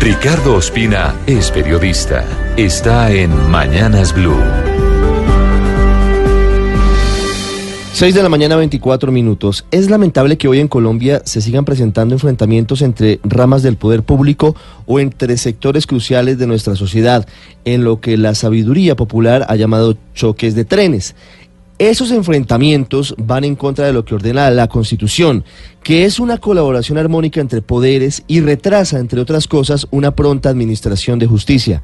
Ricardo Ospina es periodista. Está en Mañanas Blue. 6 de la mañana, 24 minutos. Es lamentable que hoy en Colombia se sigan presentando enfrentamientos entre ramas del poder público o entre sectores cruciales de nuestra sociedad, en lo que la sabiduría popular ha llamado choques de trenes. Esos enfrentamientos van en contra de lo que ordena la Constitución, que es una colaboración armónica entre poderes y retrasa, entre otras cosas, una pronta administración de justicia.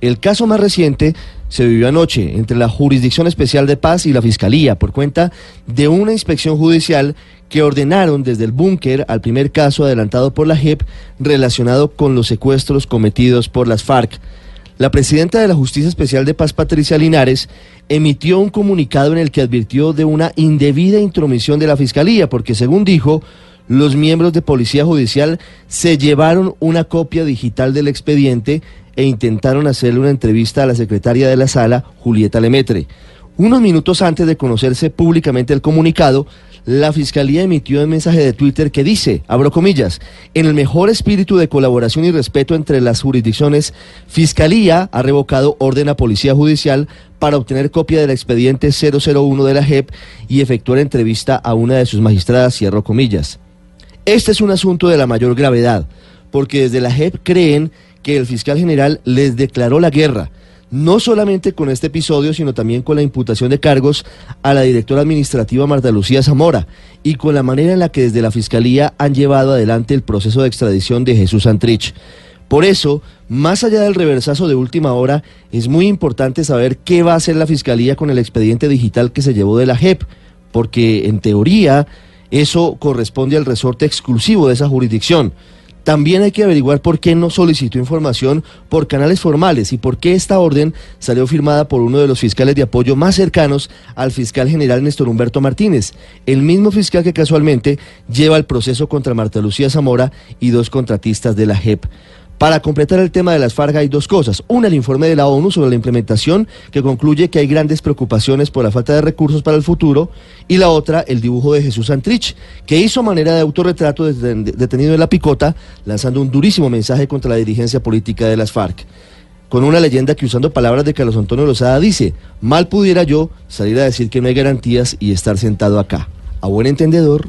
El caso más reciente se vivió anoche entre la Jurisdicción Especial de Paz y la Fiscalía por cuenta de una inspección judicial que ordenaron desde el búnker al primer caso adelantado por la JEP relacionado con los secuestros cometidos por las FARC. La presidenta de la Justicia Especial de Paz, Patricia Linares, emitió un comunicado en el que advirtió de una indebida intromisión de la Fiscalía, porque según dijo, los miembros de Policía Judicial se llevaron una copia digital del expediente e intentaron hacerle una entrevista a la secretaria de la sala, Julieta Lemetre. Unos minutos antes de conocerse públicamente el comunicado, la Fiscalía emitió un mensaje de Twitter que dice, abro comillas, en el mejor espíritu de colaboración y respeto entre las jurisdicciones, Fiscalía ha revocado orden a Policía Judicial para obtener copia del expediente 001 de la JEP y efectuar entrevista a una de sus magistradas, cierro comillas. Este es un asunto de la mayor gravedad, porque desde la JEP creen que el fiscal general les declaró la guerra, no solamente con este episodio, sino también con la imputación de cargos a la directora administrativa Marta Lucía Zamora y con la manera en la que desde la Fiscalía han llevado adelante el proceso de extradición de Jesús Santrich. Por eso, más allá del reversazo de última hora, es muy importante saber qué va a hacer la Fiscalía con el expediente digital que se llevó de la JEP, porque en teoría eso corresponde al resorte exclusivo de esa jurisdicción. También hay que averiguar por qué no solicitó información por canales formales y por qué esta orden salió firmada por uno de los fiscales de apoyo más cercanos al fiscal general Néstor Humberto Martínez, el mismo fiscal que casualmente lleva el proceso contra Marta Lucía Zamora y dos contratistas de la JEP. Para completar el tema de las FARC hay dos cosas. Una, el informe de la ONU sobre la implementación, que concluye que hay grandes preocupaciones por la falta de recursos para el futuro. Y la otra, el dibujo de Jesús Santrich, que hizo manera de autorretrato detenido en la picota, lanzando un durísimo mensaje contra la dirigencia política de las FARC. Con una leyenda que usando palabras de Carlos Antonio Lozada dice, mal pudiera yo salir a decir que no hay garantías y estar sentado acá. A buen entendedor,